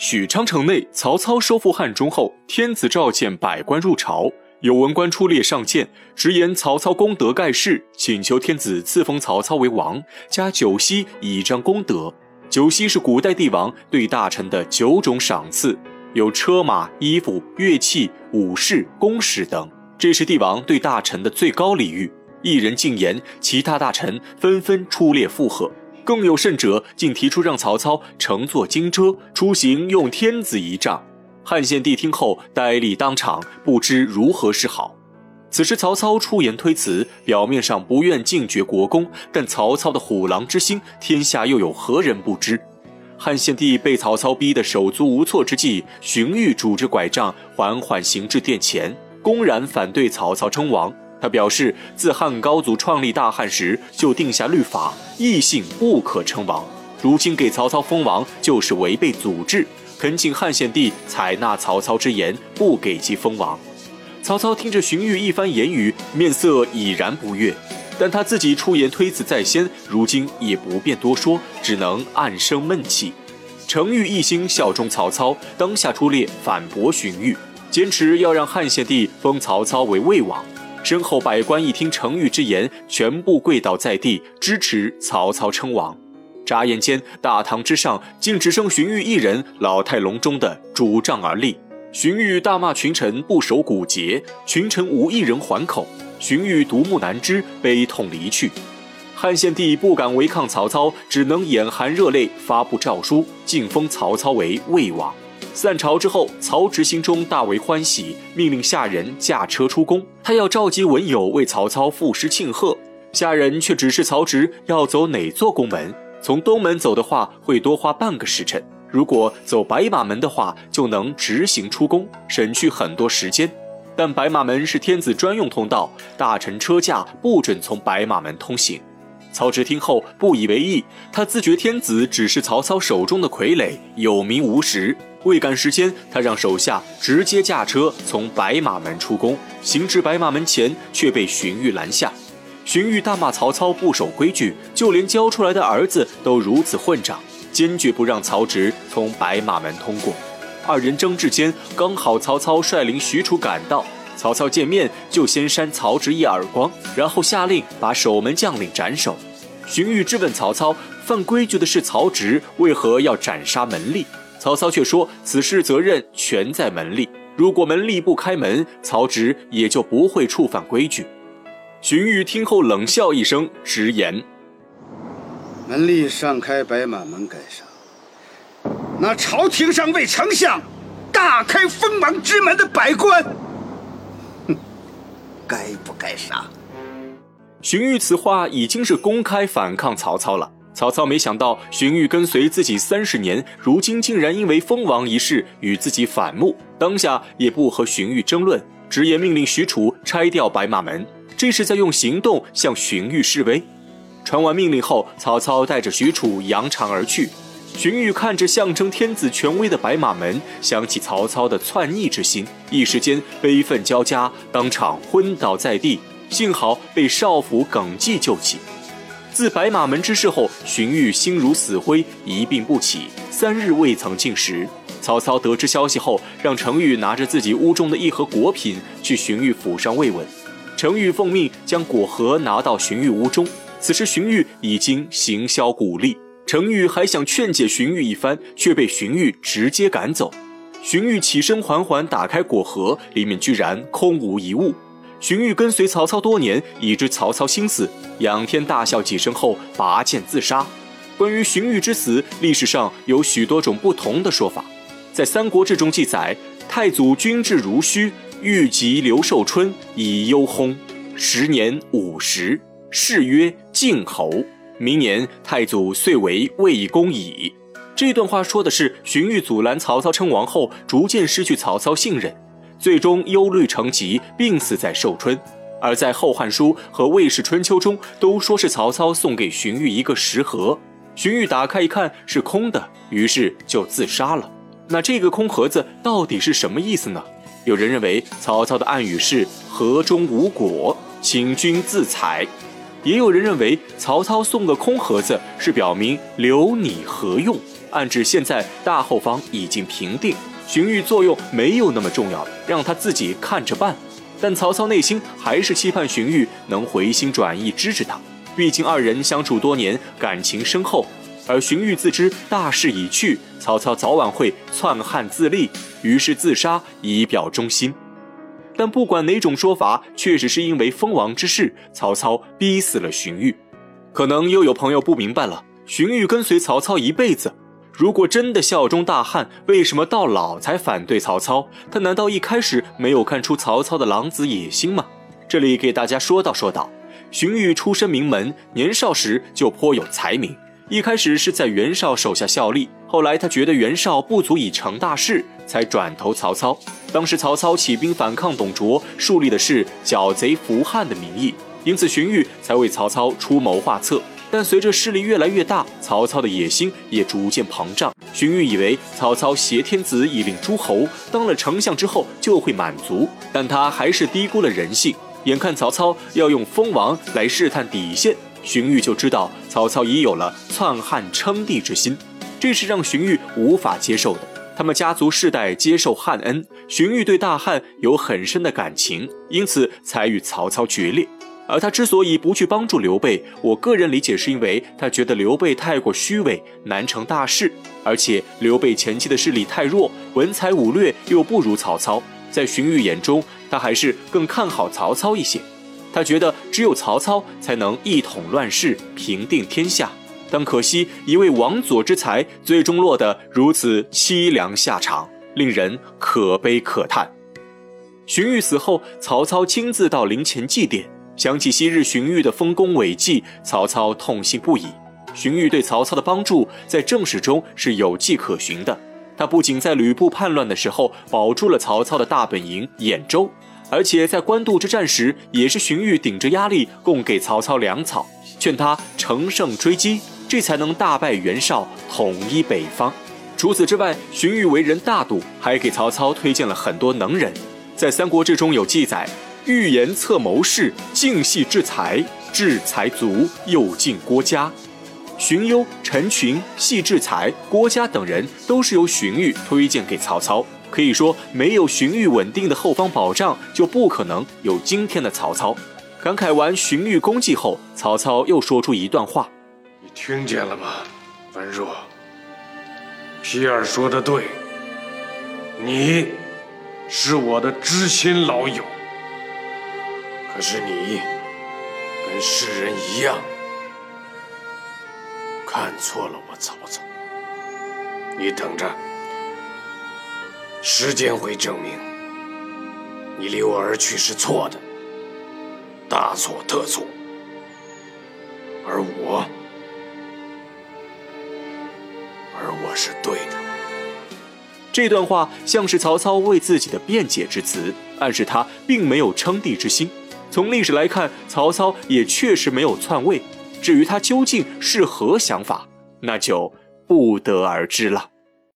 许昌城内，曹操收复汉中后，天子召见百官入朝，有文官出列上谏，直言曹操功德盖世，请求天子赐封曹操为王，加九锡以彰功德。九锡是古代帝王对大臣的九种赏赐，有车马、衣服、乐器、武士、公使等，这是帝王对大臣的最高礼遇。一人进言，其他大臣纷纷出列附和。更有甚者，竟提出让曹操乘坐荆车出行，用天子仪仗。汉献帝听后呆立当场，不知如何是好。此时曹操出言推辞，表面上不愿尽绝国功，但曹操的虎狼之心，天下又有何人不知？汉献帝被曹操逼得手足无措之际，荀彧拄着拐杖缓缓行至殿前，公然反对曹操称王。他表示，自汉高祖创立大汉时就定下律法，异姓不可称王。如今给曹操封王，就是违背祖制。恳请汉献帝采纳曹操之言，不给其封王。曹操听着荀彧一番言语，面色已然不悦，但他自己出言推辞在先，如今也不便多说，只能暗生闷气。程昱一心效忠曹操，当下出列反驳荀彧，坚持要让汉献帝封曹操为魏王。身后百官一听程昱之言，全部跪倒在地，支持曹操称王。眨眼间，大堂之上竟只剩荀彧一人，老态龙钟的拄杖而立。荀彧大骂群臣不守古节，群臣无一人还口。荀彧独木难支，悲痛离去。汉献帝不敢违抗曹操，只能眼含热泪，发布诏书，晋封曹操为魏王。散朝之后，曹植心中大为欢喜，命令下人驾车出宫。他要召集文友为曹操赋诗庆贺。下人却指示曹植要走哪座宫门。从东门走的话，会多花半个时辰；如果走白马门的话，就能直行出宫，省去很多时间。但白马门是天子专用通道，大臣车驾不准从白马门通行。曹植听后不以为意，他自觉天子只是曹操手中的傀儡，有名无实。未赶时间，他让手下直接驾车从白马门出宫，行至白马门前，却被荀彧拦下。荀彧大骂曹操不守规矩，就连教出来的儿子都如此混账，坚决不让曹植从白马门通过。二人争执间，刚好曹操率领许褚赶到，曹操见面就先扇曹植一耳光，然后下令把守门将领斩首。荀彧质问曹操：犯规矩的是曹植，为何要斩杀门吏？曹操却说：“此事责任全在门吏，如果门吏不开门，曹植也就不会触犯规矩。”荀彧听后冷笑一声，直言：“门吏上开白马门干啥？那朝廷上为丞相大开封王之门的百官，该不该杀？”荀彧此话已经是公开反抗曹操了。曹操没想到荀彧跟随自己三十年，如今竟然因为封王一事与自己反目，当下也不和荀彧争论，直言命令许褚拆掉白马门，这是在用行动向荀彧示威。传完命令后，曹操带着许褚扬长而去。荀彧看着象征天子权威的白马门，想起曹操的篡逆之心，一时间悲愤交加，当场昏倒在地，幸好被少府耿纪救起。自白马门之事后，荀彧心如死灰，一病不起，三日未曾进食。曹操得知消息后，让程昱拿着自己屋中的一盒果品去荀彧府上慰问。程昱奉命将果盒拿到荀彧屋中，此时荀彧已经行销鼓励。程昱还想劝解荀彧一番，却被荀彧直接赶走。荀彧起身缓缓打开果盒，里面居然空无一物。荀彧跟随曹操多年，已知曹操心思，仰天大笑几声后拔剑自杀。关于荀彧之死，历史上有许多种不同的说法。在《三国志》中记载，太祖军至如须，欲及刘寿春以忧薨，时年五十，谥曰晋侯。明年太祖遂为魏公矣。这段话说的是荀彧阻拦曹操称王后，逐渐失去曹操信任。最终忧虑成疾，病死在寿春。而在《后汉书》和《魏氏春秋》中，都说是曹操送给荀彧一个食盒，荀彧打开一看是空的，于是就自杀了。那这个空盒子到底是什么意思呢？有人认为曹操的暗语是“盒中无果，请君自采”，也有人认为曹操送个空盒子是表明留你何用，暗指现在大后方已经平定，荀彧作用没有那么重要了，让他自己看着办。但曹操内心还是期盼荀彧能回心转意支持他，毕竟二人相处多年，感情深厚。而荀彧自知大势已去，曹操早晚会篡汉自立，于是自杀以表忠心。但不管哪种说法，确实是因为封王之事，曹操逼死了荀彧。可能又有朋友不明白了：荀彧跟随曹操一辈子，如果真的效忠大汉，为什么到老才反对曹操？他难道一开始没有看出曹操的狼子野心吗？这里给大家说道说道：荀彧出身名门，年少时就颇有才名。一开始是在袁绍手下效力，后来他觉得袁绍不足以成大事，才转投曹操。当时曹操起兵反抗董卓，树立的是剿贼扶汉的名义，因此荀彧才为曹操出谋划策。但随着势力越来越大，曹操的野心也逐渐膨胀。荀彧以为曹操挟天子以令诸侯，当了丞相之后就会满足，但他还是低估了人性。眼看曹操要用封王来试探底线。荀彧就知道曹操已有了篡汉称帝之心，这是让荀彧无法接受的。他们家族世代接受汉恩，荀彧对大汉有很深的感情，因此才与曹操决裂。而他之所以不去帮助刘备，我个人理解是因为他觉得刘备太过虚伪，难成大事，而且刘备前期的势力太弱，文才武略又不如曹操，在荀彧眼中，他还是更看好曹操一些。他觉得只有曹操才能一统乱世、平定天下，但可惜一位王佐之才，最终落得如此凄凉下场，令人可悲可叹。荀彧死后，曹操亲自到陵前祭奠，想起昔日荀彧的丰功伟绩，曹操痛心不已。荀彧对曹操的帮助，在正史中是有迹可循的。他不仅在吕布叛乱的时候保住了曹操的大本营兖州。而且在官渡之战时，也是荀彧顶着压力供给曹操粮草，劝他乘胜追击，这才能大败袁绍，统一北方。除此之外，荀彧为人大度，还给曹操推荐了很多能人。在《三国志》中有记载：预言策谋士，精细制才，制才足，又进郭嘉。荀攸、陈群、系志才、郭嘉等人都是由荀彧推荐给曹操。可以说，没有荀彧稳定的后方保障，就不可能有今天的曹操。感慨完荀彧功绩后，曹操又说出一段话：“听见了吗，文若？皮儿说的对，你是我的知心老友。可是你跟世人一样，看错了我曹操。你等着。”时间会证明，你离我而去是错的，大错特错。而我，我是对的。这段话像是曹操为自己的辩解之词，暗示他并没有称帝之心。从历史来看，曹操也确实没有篡位。至于他究竟是何想法，那就不得而知了。